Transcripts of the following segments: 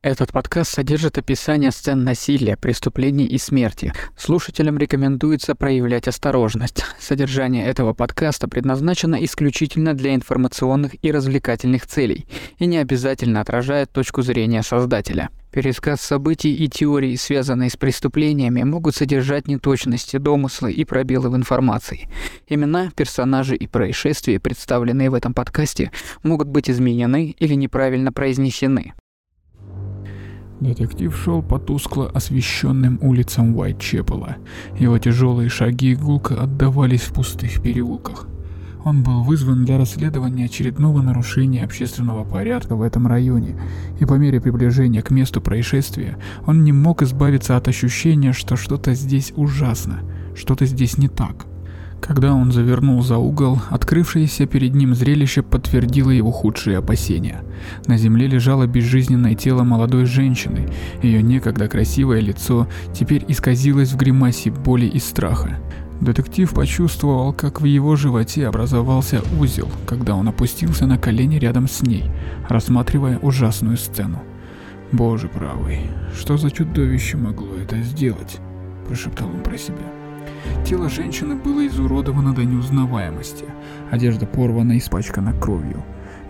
Этот подкаст содержит описание сцен насилия, преступлений и смерти. Слушателям рекомендуется проявлять осторожность. Содержание этого подкаста предназначено исключительно для информационных и развлекательных целей и не обязательно отражает точку зрения создателя. Пересказ событий и теорий, связанные с преступлениями, могут содержать неточности, домыслы и пробелы в информации. Имена, персонажи и происшествия, представленные в этом подкасте, могут быть изменены или неправильно произнесены. Детектив шел по тускло освещенным улицам Уайтчепела. Его тяжелые шаги гулко отдавались в пустых переулках. Он был вызван для расследования очередного нарушения общественного порядка в этом районе, и по мере приближения к месту происшествия он не мог избавиться от ощущения, что что-то здесь ужасно, что-то здесь не так. Когда он завернул за угол, открывшееся перед ним зрелище подтвердило его худшие опасения. На земле лежало безжизненное тело молодой женщины, ее некогда красивое лицо теперь исказилось в гримасе боли и страха. Детектив почувствовал, как в его животе образовался узел, когда он опустился на колени рядом с ней, рассматривая ужасную сцену. «Боже правый, что за чудовище могло это сделать?» – прошептал он про себя. Тело женщины было изуродовано до неузнаваемости. Одежда порвана и испачкана кровью.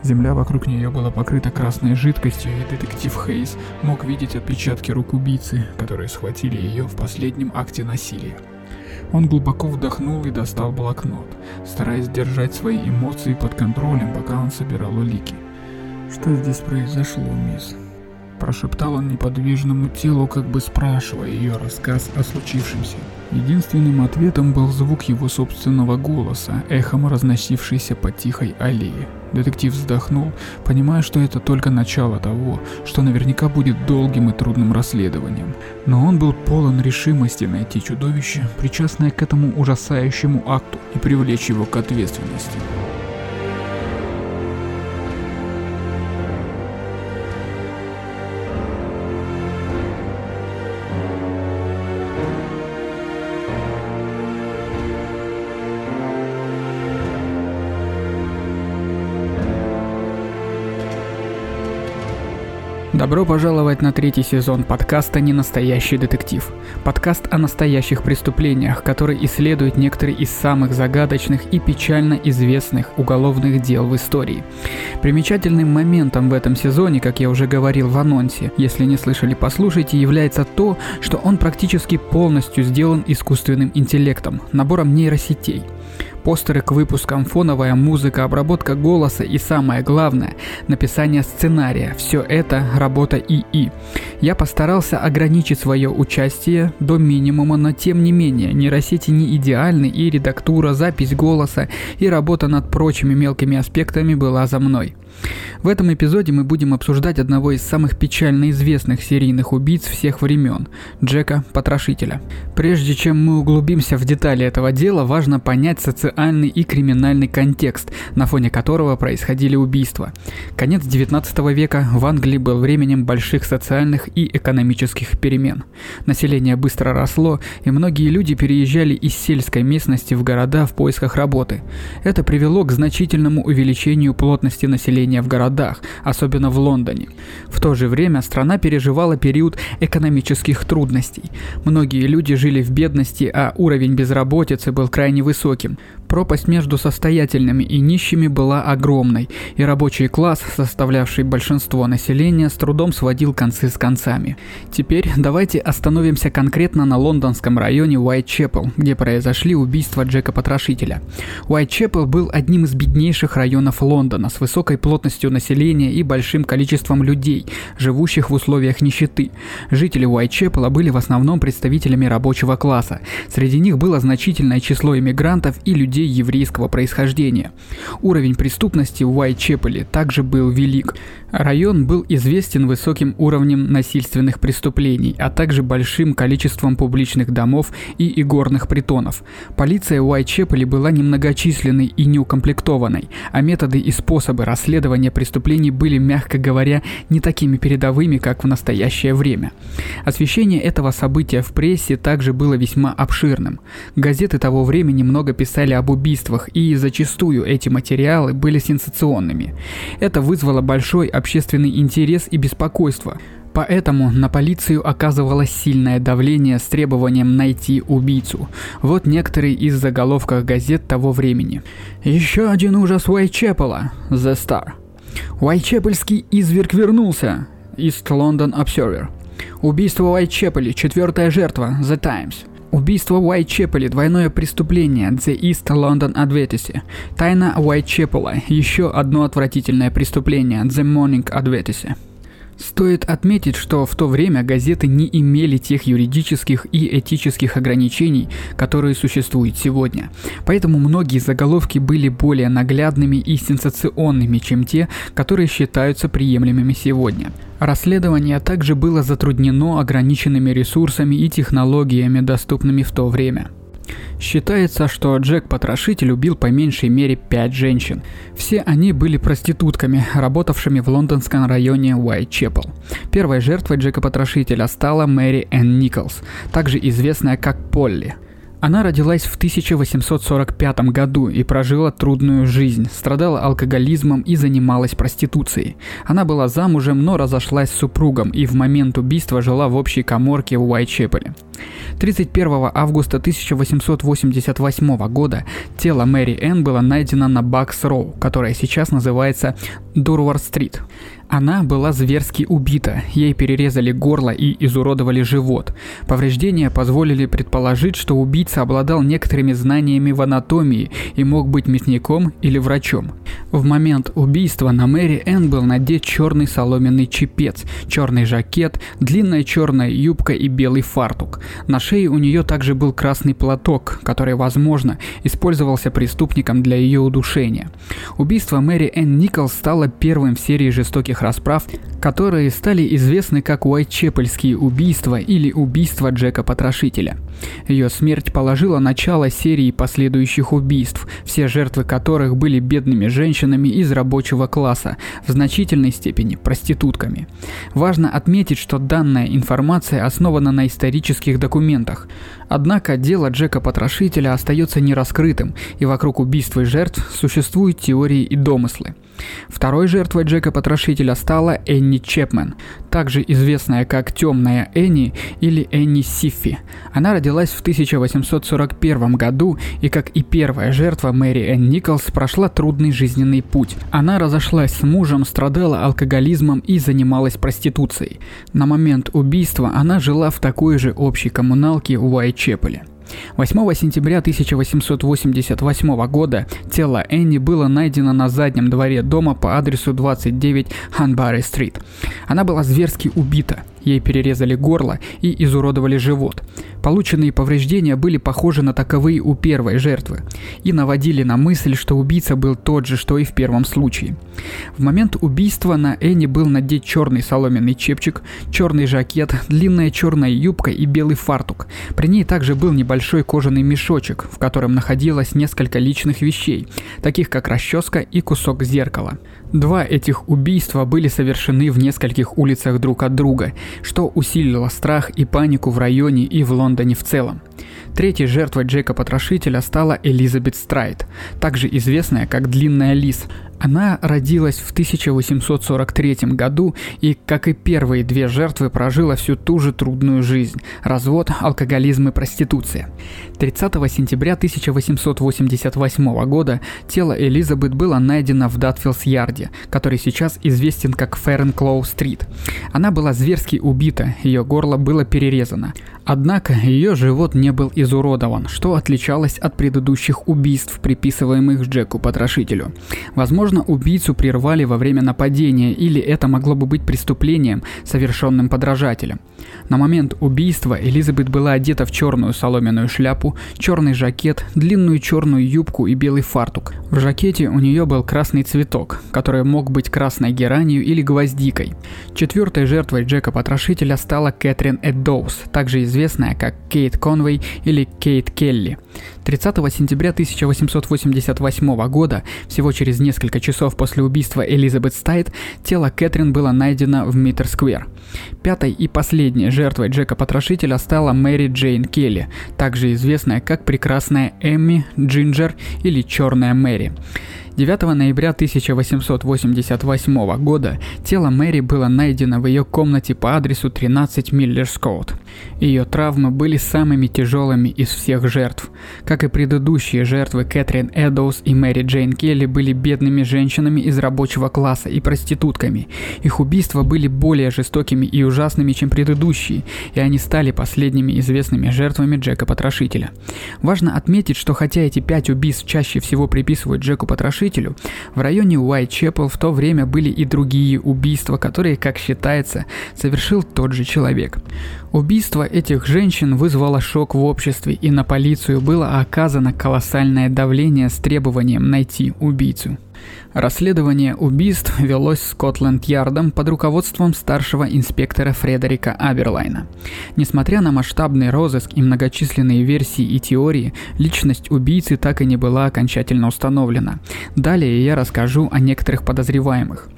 Земля вокруг нее была покрыта красной жидкостью, и детектив Хейс мог видеть отпечатки рук убийцы, которые схватили ее в последнем акте насилия. Он глубоко вдохнул и достал блокнот, стараясь держать свои эмоции под контролем, пока он собирал улики. «Что здесь произошло, мисс?» Прошептал он неподвижному телу, как бы спрашивая ее рассказ о случившемся. Единственным ответом был звук его собственного голоса, эхом разносившийся по тихой аллее. Детектив вздохнул, понимая, что это только начало того, что наверняка будет долгим и трудным расследованием. Но он был полон решимости найти чудовище, причастное к этому ужасающему акту, и привлечь его к ответственности. Добро пожаловать на третий сезон подкаста «Ненастоящий детектив». Подкаст о настоящих преступлениях, который исследует некоторые из самых загадочных и печально известных уголовных дел в истории. Примечательным моментом в этом сезоне, как я уже говорил в анонсе, если не слышали, послушайте, является то, что он практически полностью сделан искусственным интеллектом, набором нейросетей – постеры к выпускам, фоновая музыка, обработка голоса и самое главное, написание сценария. Все это работа ИИ. Я постарался ограничить свое участие до минимума, но тем не менее, нейросети не идеальны и редактура, запись голоса и работа над прочими мелкими аспектами была за мной. В этом эпизоде мы будем обсуждать одного из самых печально известных серийных убийц всех времен – Джека Потрошителя. Прежде чем мы углубимся в детали этого дела, важно понять социальный и криминальный контекст, на фоне которого происходили убийства. Конец 19 века в Англии был временем больших социальных и экономических перемен. Население быстро росло, и многие люди переезжали из сельской местности в города в поисках работы. Это привело к значительному увеличению плотности населения населения в городах, особенно в Лондоне. В то же время страна переживала период экономических трудностей. Многие люди жили в бедности, а уровень безработицы был крайне высоким. Пропасть между состоятельными и нищими была огромной, и рабочий класс, составлявший большинство населения, с трудом сводил концы с концами. Теперь давайте остановимся конкретно на лондонском районе Уайтчепел, где произошли убийства Джека Потрошителя. Уайтчепел был одним из беднейших районов Лондона с высокой плотностью населения и большим количеством людей, живущих в условиях нищеты. Жители Уайтчепела были в основном представителями рабочего класса. Среди них было значительное число иммигрантов и людей еврейского происхождения. Уровень преступности в Уайтчепеле также был велик. Район был известен высоким уровнем насильственных преступлений, а также большим количеством публичных домов и игорных притонов. Полиция Уайтчепеле была немногочисленной и неукомплектованной, а методы и способы расследования преступлений были, мягко говоря, не такими передовыми, как в настоящее время. Освещение этого события в прессе также было весьма обширным. Газеты того времени много писали об убийствах, и зачастую эти материалы были сенсационными. Это вызвало большой общественный интерес и беспокойство. Поэтому на полицию оказывалось сильное давление с требованием найти убийцу. Вот некоторые из заголовков газет того времени. Еще один ужас Уайтчепела. The Star. Уайтчепельский изверг вернулся. East London Observer. Убийство в. Четвертая жертва. The Times. Убийство в Уайтчепеле – двойное преступление The East London Advertiser. Тайна Уайтчепела – еще одно отвратительное преступление The Morning Advertiser. Стоит отметить, что в то время газеты не имели тех юридических и этических ограничений, которые существуют сегодня. Поэтому многие заголовки были более наглядными и сенсационными, чем те, которые считаются приемлемыми сегодня. Расследование также было затруднено ограниченными ресурсами и технологиями, доступными в то время. Считается, что Джек-потрошитель убил по меньшей мере пять женщин. Все они были проститутками, работавшими в лондонском районе Уайт-Чепел. Первой жертвой Джека-потрошителя стала Мэри Энн Николс, также известная как Полли – она родилась в 1845 году и прожила трудную жизнь, страдала алкоголизмом и занималась проституцией. Она была замужем, но разошлась с супругом и в момент убийства жила в общей коморке в Уайтчепеле. 31 августа 1888 года тело Мэри Энн было найдено на Бакс-Роу, которая сейчас называется Дурвар-стрит. Она была зверски убита, ей перерезали горло и изуродовали живот. Повреждения позволили предположить, что убийца обладал некоторыми знаниями в анатомии и мог быть мясником или врачом. В момент убийства на Мэри Энн был надет черный соломенный чепец, черный жакет, длинная черная юбка и белый фартук. На шее у нее также был красный платок, который, возможно, использовался преступником для ее удушения. Убийство Мэри Энн Николс стало первым в серии жестоких жестоких расправ, которые стали известны как Уайтчепельские убийства или убийство Джека Потрошителя. Ее смерть положила начало серии последующих убийств, все жертвы которых были бедными женщинами из рабочего класса, в значительной степени проститутками. Важно отметить, что данная информация основана на исторических документах. Однако дело Джека Потрошителя остается нераскрытым, и вокруг убийства жертв существуют теории и домыслы. Второй жертвой Джека Потрошителя стала Энни Чепмен, также известная как Темная Энни или Энни Сиффи. Она родилась в 1841 году и, как и первая жертва Мэри Энн Николс, прошла трудный жизненный путь. Она разошлась с мужем, страдала алкоголизмом и занималась проституцией. На момент убийства она жила в такой же общей коммуналке в Уайтчепеле. 8 сентября 1888 года тело Энни было найдено на заднем дворе дома по адресу 29 Ханбари-стрит. Она была зверски убита. Ей перерезали горло и изуродовали живот. Полученные повреждения были похожи на таковые у первой жертвы и наводили на мысль, что убийца был тот же, что и в первом случае. В момент убийства на Энни был надет черный соломенный чепчик, черный жакет, длинная черная юбка и белый фартук. При ней также был небольшой кожаный мешочек, в котором находилось несколько личных вещей, таких как расческа и кусок зеркала. Два этих убийства были совершены в нескольких улицах друг от друга, что усилило страх и панику в районе и в Лондоне в целом. Третьей жертвой Джека Потрошителя стала Элизабет Страйт, также известная как Длинная Лис. Она родилась в 1843 году и, как и первые две жертвы, прожила всю ту же трудную жизнь – развод, алкоголизм и проституция. 30 сентября 1888 года тело Элизабет было найдено в Датфилс-Ярде, который сейчас известен как Фернклоу-стрит. Она была зверски убита, ее горло было перерезано. Однако ее живот не был изуродован, что отличалось от предыдущих убийств, приписываемых Джеку-потрошителю. Возможно, убийцу прервали во время нападения, или это могло бы быть преступлением, совершенным подражателем. На момент убийства Элизабет была одета в черную соломенную шляпу, черный жакет, длинную черную юбку и белый фартук. В жакете у нее был красный цветок, который мог быть красной геранью или гвоздикой. Четвертой жертвой Джека-потрошителя стала Кэтрин Эддоус, также известная как Кейт Конвей или Кейт Келли. 30 сентября 1888 года, всего через несколько часов после убийства Элизабет Стайт, тело Кэтрин было найдено в Миттер-сквер. Пятой и последней жертвой Джека-потрошителя стала Мэри Джейн Келли, также известная как прекрасная Эмми, Джинджер или Черная Мэри. 9 ноября 1888 года тело Мэри было найдено в ее комнате по адресу 13 Миллерскоут. Ее травмы были самыми тяжелыми из всех жертв. Как и предыдущие жертвы, Кэтрин Эдоус и Мэри Джейн Келли были бедными женщинами из рабочего класса и проститутками. Их убийства были более жестокими и ужасными, чем предыдущие, и они стали последними известными жертвами Джека Потрошителя. Важно отметить, что хотя эти пять убийств чаще всего приписывают Джеку Потрошителю, в районе Уайт-Чепел в то время были и другие убийства, которые, как считается, совершил тот же человек. Убийство этих женщин вызвало шок в обществе, и на полицию было оказано колоссальное давление с требованием найти убийцу. Расследование убийств велось Скотланд-Ярдом под руководством старшего инспектора Фредерика Аберлайна. Несмотря на масштабный розыск и многочисленные версии и теории, личность убийцы так и не была окончательно установлена. Далее я расскажу о некоторых подозреваемых.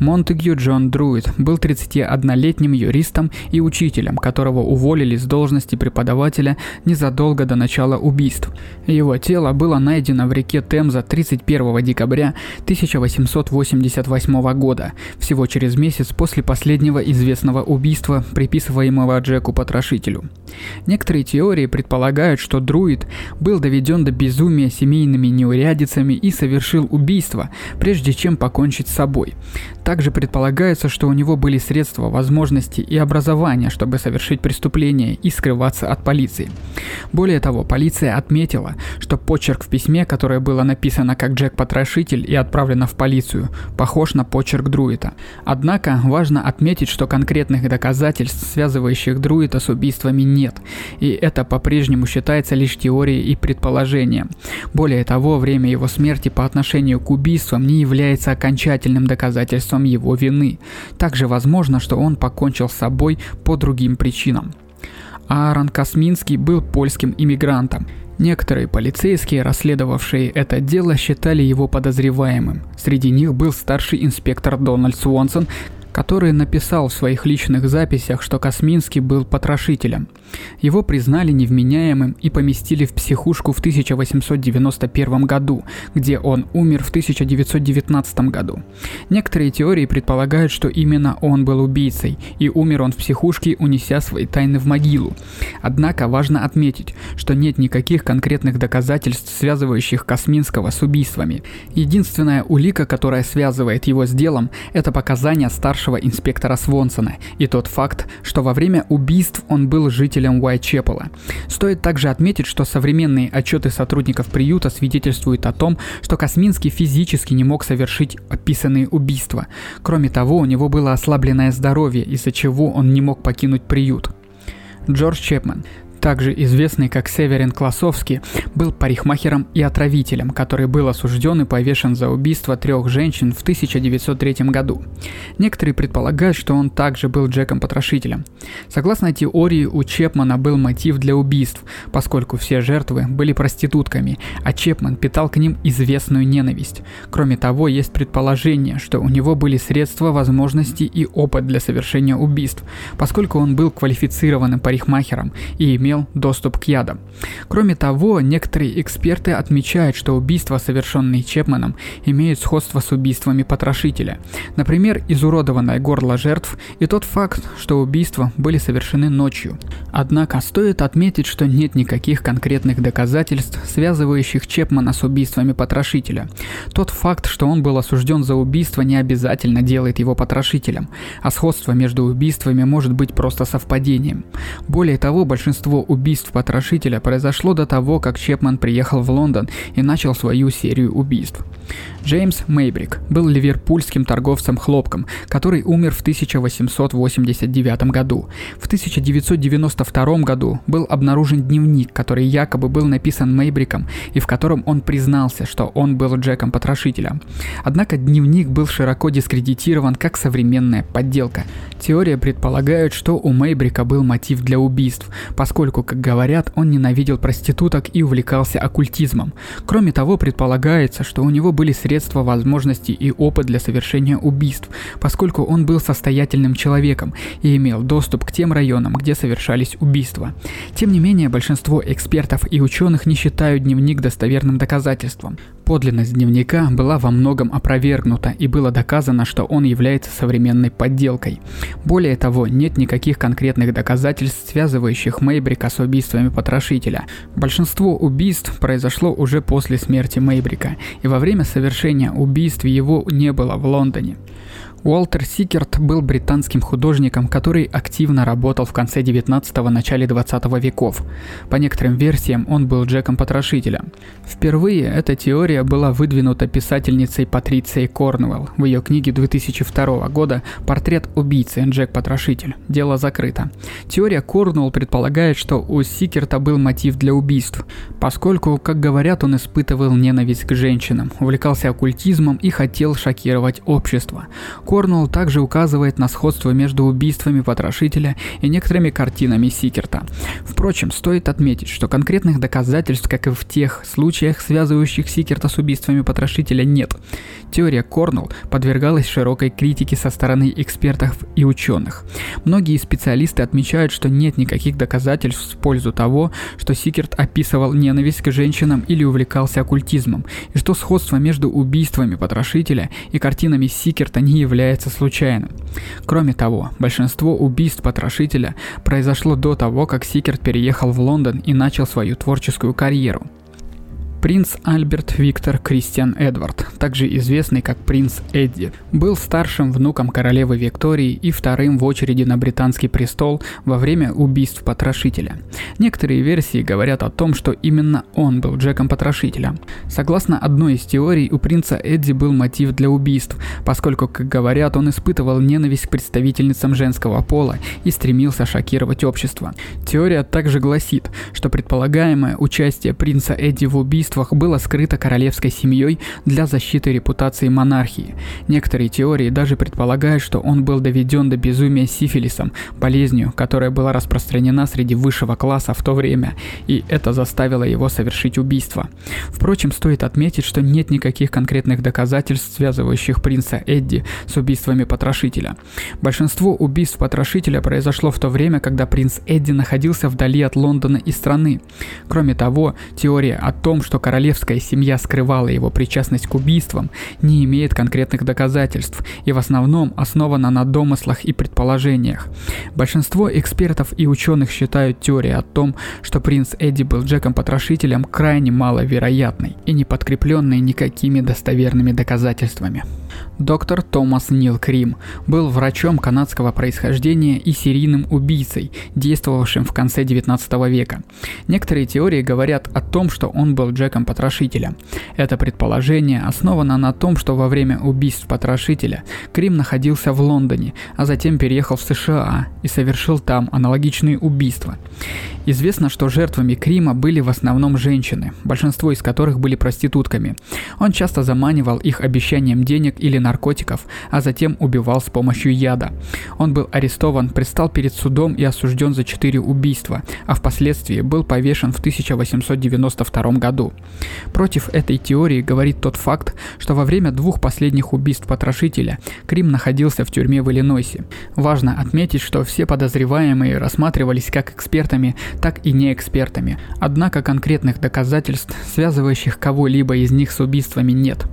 Монтегю Джон Друид был 31-летним юристом и учителем, которого уволили с должности преподавателя незадолго до начала убийств. Его тело было найдено в реке Темза 31 декабря 1888 года, всего через месяц после последнего известного убийства, приписываемого Джеку Потрошителю. Некоторые теории предполагают, что Друид был доведен до безумия семейными неурядицами и совершил убийство, прежде чем покончить с собой. Также предполагается, что у него были средства, возможности и образование, чтобы совершить преступление и скрываться от полиции. Более того, полиция отметила, что почерк в письме, которое было написано как Джек Потрошитель и отправлено в полицию, похож на почерк Друита. Однако важно отметить, что конкретных доказательств, связывающих Друита с убийствами, нет, и это по-прежнему считается лишь теорией и предположением. Более того, время его смерти по отношению к убийствам не является окончательным доказательством его вины. Также возможно, что он покончил с собой по другим причинам. Аарон Косминский был польским иммигрантом. Некоторые полицейские, расследовавшие это дело, считали его подозреваемым. Среди них был старший инспектор Дональд Свонсон, который написал в своих личных записях, что Косминский был потрошителем. Его признали невменяемым и поместили в психушку в 1891 году, где он умер в 1919 году. Некоторые теории предполагают, что именно он был убийцей, и умер он в психушке, унеся свои тайны в могилу. Однако важно отметить, что нет никаких конкретных доказательств, связывающих Косминского с убийствами. Единственная улика, которая связывает его с делом, это показания старшего старшего инспектора Свонсона и тот факт, что во время убийств он был жителем Уайтчепела. Стоит также отметить, что современные отчеты сотрудников приюта свидетельствуют о том, что Косминский физически не мог совершить описанные убийства. Кроме того, у него было ослабленное здоровье, из-за чего он не мог покинуть приют. Джордж Чепман также известный как Северин Классовский, был парикмахером и отравителем, который был осужден и повешен за убийство трех женщин в 1903 году. Некоторые предполагают, что он также был Джеком-потрошителем. Согласно теории, у Чепмана был мотив для убийств, поскольку все жертвы были проститутками, а Чепман питал к ним известную ненависть. Кроме того, есть предположение, что у него были средства, возможности и опыт для совершения убийств, поскольку он был квалифицированным парикмахером и имел имел доступ к ядам. Кроме того, некоторые эксперты отмечают, что убийства, совершенные Чепманом, имеют сходство с убийствами потрошителя. Например, изуродованное горло жертв и тот факт, что убийства были совершены ночью. Однако стоит отметить, что нет никаких конкретных доказательств, связывающих Чепмана с убийствами потрошителя. Тот факт, что он был осужден за убийство, не обязательно делает его потрошителем, а сходство между убийствами может быть просто совпадением. Более того, большинство большинство убийств потрошителя произошло до того, как Чепман приехал в Лондон и начал свою серию убийств. Джеймс Мейбрик был ливерпульским торговцем хлопком, который умер в 1889 году. В 1992 году был обнаружен дневник, который якобы был написан Мейбриком и в котором он признался, что он был Джеком-потрошителем. Однако дневник был широко дискредитирован как современная подделка. Теория предполагает, что у Мейбрика был мотив для убийств, поскольку поскольку, как говорят, он ненавидел проституток и увлекался оккультизмом. Кроме того, предполагается, что у него были средства, возможности и опыт для совершения убийств, поскольку он был состоятельным человеком и имел доступ к тем районам, где совершались убийства. Тем не менее, большинство экспертов и ученых не считают дневник достоверным доказательством. Подлинность дневника была во многом опровергнута и было доказано, что он является современной подделкой. Более того, нет никаких конкретных доказательств, связывающих Мейбрика с убийствами потрошителя. Большинство убийств произошло уже после смерти Мейбрика, и во время совершения убийств его не было в Лондоне. Уолтер Сикерт был британским художником, который активно работал в конце 19-го, начале 20 веков. По некоторым версиям он был Джеком-потрошителем. Впервые эта теория была выдвинута писательницей Патрицией Корнуэлл в ее книге 2002 года «Портрет убийцы. Джек-потрошитель. Дело закрыто». Теория Корнуэлл предполагает, что у Сикерта был мотив для убийств, поскольку, как говорят, он испытывал ненависть к женщинам, увлекался оккультизмом и хотел шокировать общество. Корнуэлл также указывает на сходство между убийствами потрошителя и некоторыми картинами Сикерта. Впрочем, стоит отметить, что конкретных доказательств, как и в тех случаях, связывающих Сикерта с убийствами потрошителя, нет. Теория Корнелл подвергалась широкой критике со стороны экспертов и ученых. Многие специалисты отмечают, что нет никаких доказательств в пользу того, что Сикерт описывал ненависть к женщинам или увлекался оккультизмом, и что сходство между убийствами потрошителя и картинами Сикерта не является является случайным. Кроме того, большинство убийств потрошителя произошло до того, как Сикерт переехал в Лондон и начал свою творческую карьеру. Принц Альберт Виктор Кристиан Эдвард, также известный как принц Эдди, был старшим внуком королевы Виктории и вторым в очереди на британский престол во время убийств потрошителя. Некоторые версии говорят о том, что именно он был Джеком-потрошителем. Согласно одной из теорий, у принца Эдди был мотив для убийств, поскольку, как говорят, он испытывал ненависть к представительницам женского пола и стремился шокировать общество. Теория также гласит, что предполагаемое участие принца Эдди в убийстве убийствах было скрыто королевской семьей для защиты репутации монархии. Некоторые теории даже предполагают, что он был доведен до безумия сифилисом, болезнью, которая была распространена среди высшего класса в то время, и это заставило его совершить убийство. Впрочем, стоит отметить, что нет никаких конкретных доказательств, связывающих принца Эдди с убийствами потрошителя. Большинство убийств потрошителя произошло в то время, когда принц Эдди находился вдали от Лондона и страны. Кроме того, теория о том, что что королевская семья скрывала его причастность к убийствам, не имеет конкретных доказательств и в основном основана на домыслах и предположениях. Большинство экспертов и ученых считают теорию о том, что принц Эдди был Джеком-потрошителем крайне маловероятной и не подкрепленной никакими достоверными доказательствами. Доктор Томас Нил Крим был врачом канадского происхождения и серийным убийцей, действовавшим в конце 19 века. Некоторые теории говорят о том, что он был Джеком-потрошителем. Это предположение основано на том, что во время убийств потрошителя Крим находился в Лондоне, а затем переехал в США и совершил там аналогичные убийства. Известно, что жертвами Крима были в основном женщины, большинство из которых были проститутками. Он часто заманивал их обещанием денег или наркотиков, а затем убивал с помощью яда. Он был арестован, предстал перед судом и осужден за четыре убийства, а впоследствии был повешен в 1892 году. Против этой теории говорит тот факт, что во время двух последних убийств потрошителя Крим находился в тюрьме в Иллинойсе. Важно отметить, что все подозреваемые рассматривались как экспертами так и не экспертами. Однако конкретных доказательств, связывающих кого-либо из них с убийствами, нет.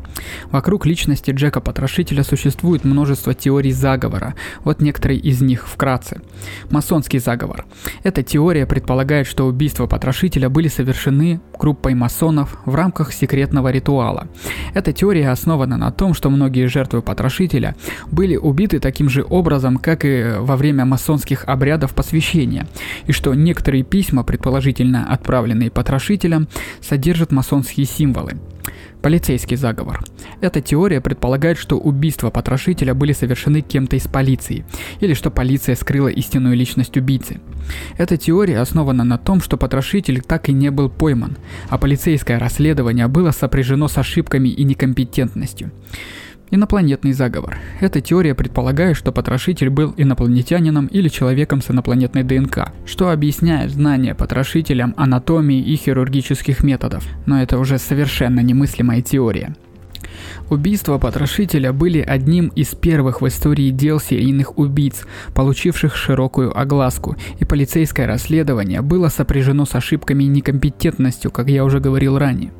Вокруг личности Джека Потрошителя существует множество теорий заговора. Вот некоторые из них вкратце. Масонский заговор. Эта теория предполагает, что убийства Потрошителя были совершены группой масонов в рамках секретного ритуала. Эта теория основана на том, что многие жертвы Потрошителя были убиты таким же образом, как и во время масонских обрядов посвящения, и что некоторые письма, предположительно отправленные потрошителям, содержат масонские символы. Полицейский заговор. Эта теория предполагает, что убийства потрошителя были совершены кем-то из полиции, или что полиция скрыла истинную личность убийцы. Эта теория основана на том, что потрошитель так и не был пойман, а полицейское расследование было сопряжено с ошибками и некомпетентностью. Инопланетный заговор. Эта теория предполагает, что потрошитель был инопланетянином или человеком с инопланетной ДНК, что объясняет знание потрошителям анатомии и хирургических методов. Но это уже совершенно немыслимая теория. Убийства потрошителя были одним из первых в истории дел серийных убийц, получивших широкую огласку, и полицейское расследование было сопряжено с ошибками и некомпетентностью, как я уже говорил ранее.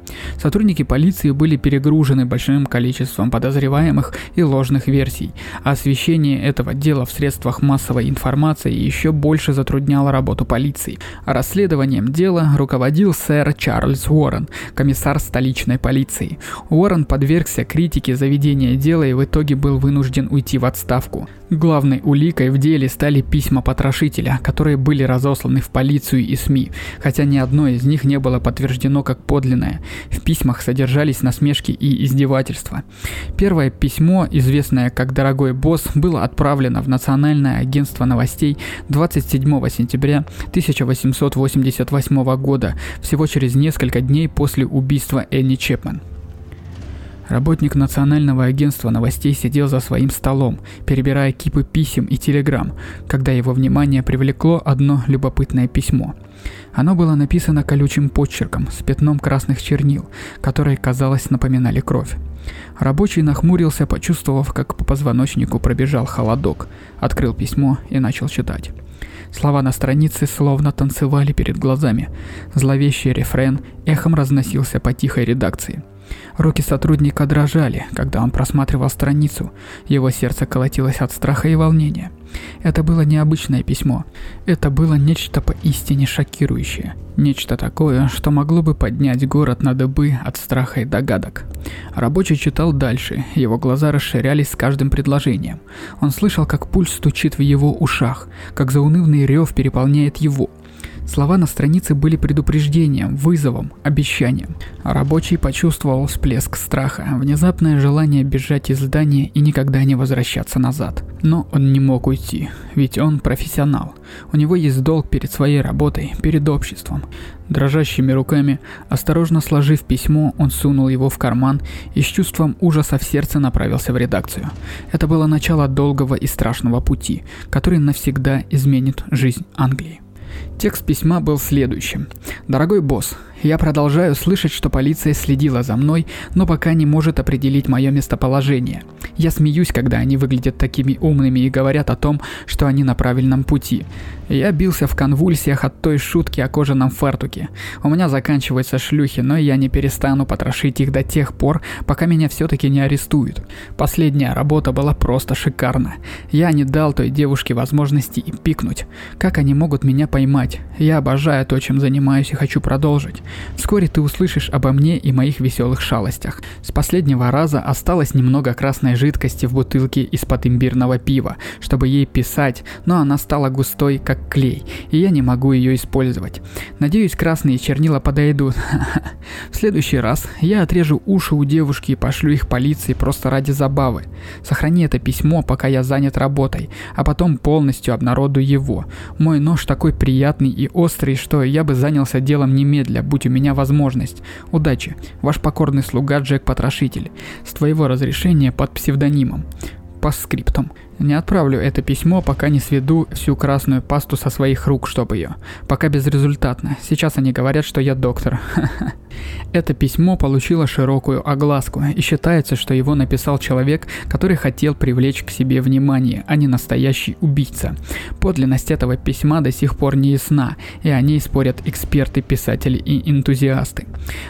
Сотрудники полиции были перегружены большим количеством подозреваемых и ложных версий, а освещение этого дела в средствах массовой информации еще больше затрудняло работу полиции. Расследованием дела руководил сэр Чарльз Уоррен, комиссар столичной полиции. Уоррен подвергся критике за дела и в итоге был вынужден уйти в отставку. Главной уликой в деле стали письма потрошителя, которые были разосланы в полицию и СМИ, хотя ни одно из них не было подтверждено как подлинное. В письмах содержались насмешки и издевательства. Первое письмо, известное как «Дорогой босс», было отправлено в Национальное агентство новостей 27 сентября 1888 года, всего через несколько дней после убийства Энни Чепман. Работник Национального агентства новостей сидел за своим столом, перебирая кипы писем и телеграмм, когда его внимание привлекло одно любопытное письмо. Оно было написано колючим почерком с пятном красных чернил, которые, казалось, напоминали кровь. Рабочий нахмурился, почувствовав, как по позвоночнику пробежал холодок, открыл письмо и начал читать. Слова на странице словно танцевали перед глазами. Зловещий рефрен эхом разносился по тихой редакции – Руки сотрудника дрожали, когда он просматривал страницу. Его сердце колотилось от страха и волнения. Это было необычное письмо. Это было нечто поистине шокирующее. Нечто такое, что могло бы поднять город на дыбы от страха и догадок. Рабочий читал дальше, его глаза расширялись с каждым предложением. Он слышал, как пульс стучит в его ушах, как заунывный рев переполняет его – Слова на странице были предупреждением, вызовом, обещанием. Рабочий почувствовал всплеск страха, внезапное желание бежать из здания и никогда не возвращаться назад. Но он не мог уйти, ведь он профессионал. У него есть долг перед своей работой, перед обществом. Дрожащими руками, осторожно сложив письмо, он сунул его в карман и с чувством ужаса в сердце направился в редакцию. Это было начало долгого и страшного пути, который навсегда изменит жизнь Англии. Текст письма был следующим. «Дорогой босс, я продолжаю слышать, что полиция следила за мной, но пока не может определить мое местоположение. Я смеюсь, когда они выглядят такими умными и говорят о том, что они на правильном пути. Я бился в конвульсиях от той шутки о кожаном фартуке. У меня заканчиваются шлюхи, но я не перестану потрошить их до тех пор, пока меня все-таки не арестуют. Последняя работа была просто шикарна. Я не дал той девушке возможности и пикнуть. Как они могут меня поймать? Я обожаю то, чем занимаюсь и хочу продолжить. Вскоре ты услышишь обо мне и моих веселых шалостях. С последнего раза осталось немного красной жидкости в бутылке из-под имбирного пива, чтобы ей писать, но она стала густой, как клей, и я не могу ее использовать. Надеюсь, красные чернила подойдут. В следующий раз я отрежу уши у девушки и пошлю их полиции просто ради забавы. Сохрани это письмо, пока я занят работой, а потом полностью обнародую его. Мой нож такой приятный и острый, что я бы занялся делом немедля, будь у меня возможность. Удачи, ваш покорный слуга Джек Потрошитель. С твоего разрешения под псевдонимом. По скриптам. Не отправлю это письмо, пока не сведу всю красную пасту со своих рук, чтобы ее. Пока безрезультатно. Сейчас они говорят, что я доктор. Это письмо получило широкую огласку, и считается, что его написал человек, который хотел привлечь к себе внимание, а не настоящий убийца. Подлинность этого письма до сих пор не ясна, и о ней спорят эксперты, писатели и энтузиасты.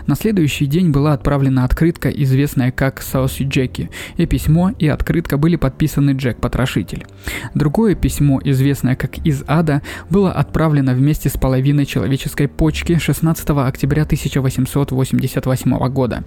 На следующий день была отправлена открытка, известная как Сауси Джеки, и письмо и открытка были подписаны Джек Потрошитель. Другое письмо, известное как «Из ада», было отправлено вместе с половиной человеческой почки 16 октября 1888 года.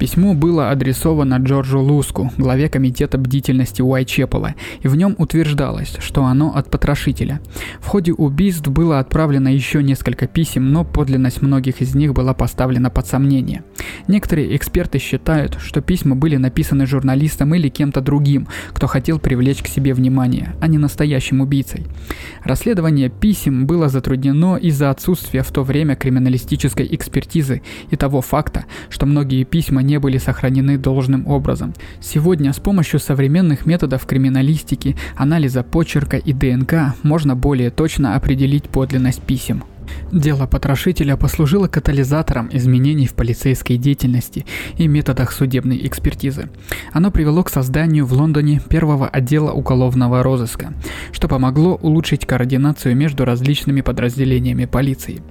Письмо было адресовано Джорджу Луску, главе комитета бдительности Уайчепела, и в нем утверждалось, что оно от потрошителя. В ходе убийств было отправлено еще несколько писем, но подлинность многих из них была поставлена под сомнение. Некоторые эксперты считают, что письма были написаны журналистом или кем-то другим, кто хотел привлечь к себе внимание, а не настоящим убийцей. Расследование писем было затруднено из-за отсутствия в то время криминалистической экспертизы и того факта, что многие письма не были сохранены должным образом. Сегодня с помощью современных методов криминалистики, анализа почерка и ДНК можно более точно определить подлинность писем. Дело потрошителя послужило катализатором изменений в полицейской деятельности и методах судебной экспертизы. Оно привело к созданию в Лондоне первого отдела уголовного розыска, что помогло улучшить координацию между различными подразделениями полиции.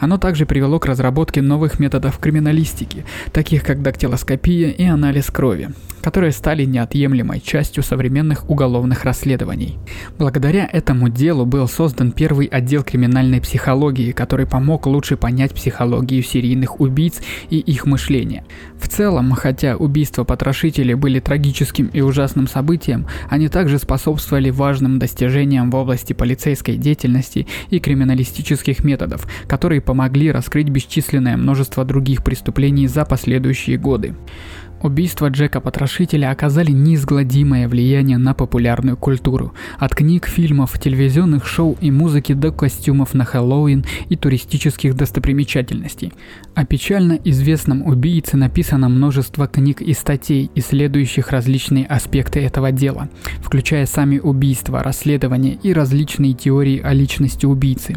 Оно также привело к разработке новых методов криминалистики, таких как дактилоскопия и анализ крови, которые стали неотъемлемой частью современных уголовных расследований. Благодаря этому делу был создан первый отдел криминальной психологии, который помог лучше понять психологию серийных убийц и их мышление. В целом, хотя убийства потрошителей были трагическим и ужасным событием, они также способствовали важным достижениям в области полицейской деятельности и криминалистических методов, которые помогли раскрыть бесчисленное множество других преступлений за последующие годы. Убийства Джека Потрошителя оказали неизгладимое влияние на популярную культуру. От книг, фильмов, телевизионных шоу и музыки до костюмов на Хэллоуин и туристических достопримечательностей. О печально известном убийце написано множество книг и статей, исследующих различные аспекты этого дела, включая сами убийства, расследования и различные теории о личности убийцы.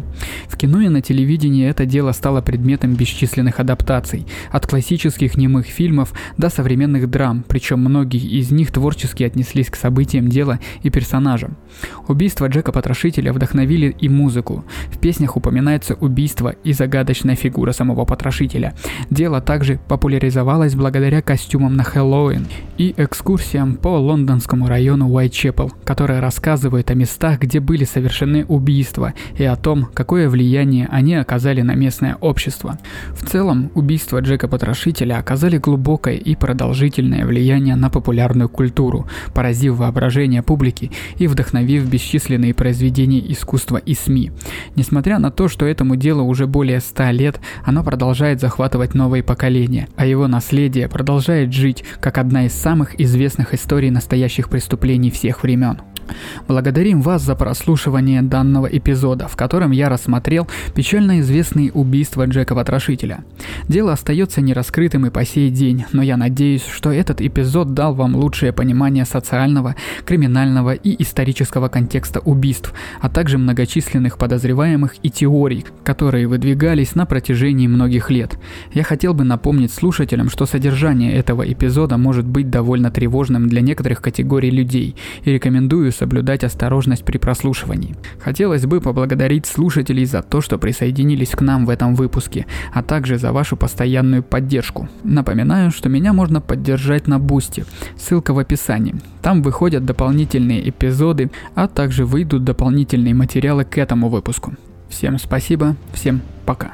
В кино и на телевидении это дело стало предметом бесчисленных адаптаций, от классических немых фильмов до современных современных драм, причем многие из них творчески отнеслись к событиям дела и персонажам. Убийства Джека Потрошителя вдохновили и музыку. В песнях упоминается убийство и загадочная фигура самого Потрошителя. Дело также популяризовалось благодаря костюмам на Хэллоуин и экскурсиям по лондонскому району Уайтчепел, которые рассказывают о местах, где были совершены убийства и о том, какое влияние они оказали на местное общество. В целом, убийства Джека Потрошителя оказали глубокое и продолжительное продолжительное влияние на популярную культуру, поразив воображение публики и вдохновив бесчисленные произведения искусства и СМИ. Несмотря на то, что этому делу уже более ста лет, оно продолжает захватывать новые поколения, а его наследие продолжает жить как одна из самых известных историй настоящих преступлений всех времен. Благодарим вас за прослушивание данного эпизода, в котором я рассмотрел печально известные убийства Джека Потрошителя. Дело остается нераскрытым и по сей день, но я надеюсь, что этот эпизод дал вам лучшее понимание социального, криминального и исторического контекста убийств, а также многочисленных подозреваемых и теорий, которые выдвигались на протяжении многих лет. Я хотел бы напомнить слушателям, что содержание этого эпизода может быть довольно тревожным для некоторых категорий людей, и рекомендую соблюдать осторожность при прослушивании. Хотелось бы поблагодарить слушателей за то, что присоединились к нам в этом выпуске, а также за вашу постоянную поддержку. Напоминаю, что меня можно поддержать на Boosty, ссылка в описании. Там выходят дополнительные эпизоды, а также выйдут дополнительные материалы к этому выпуску. Всем спасибо, всем пока.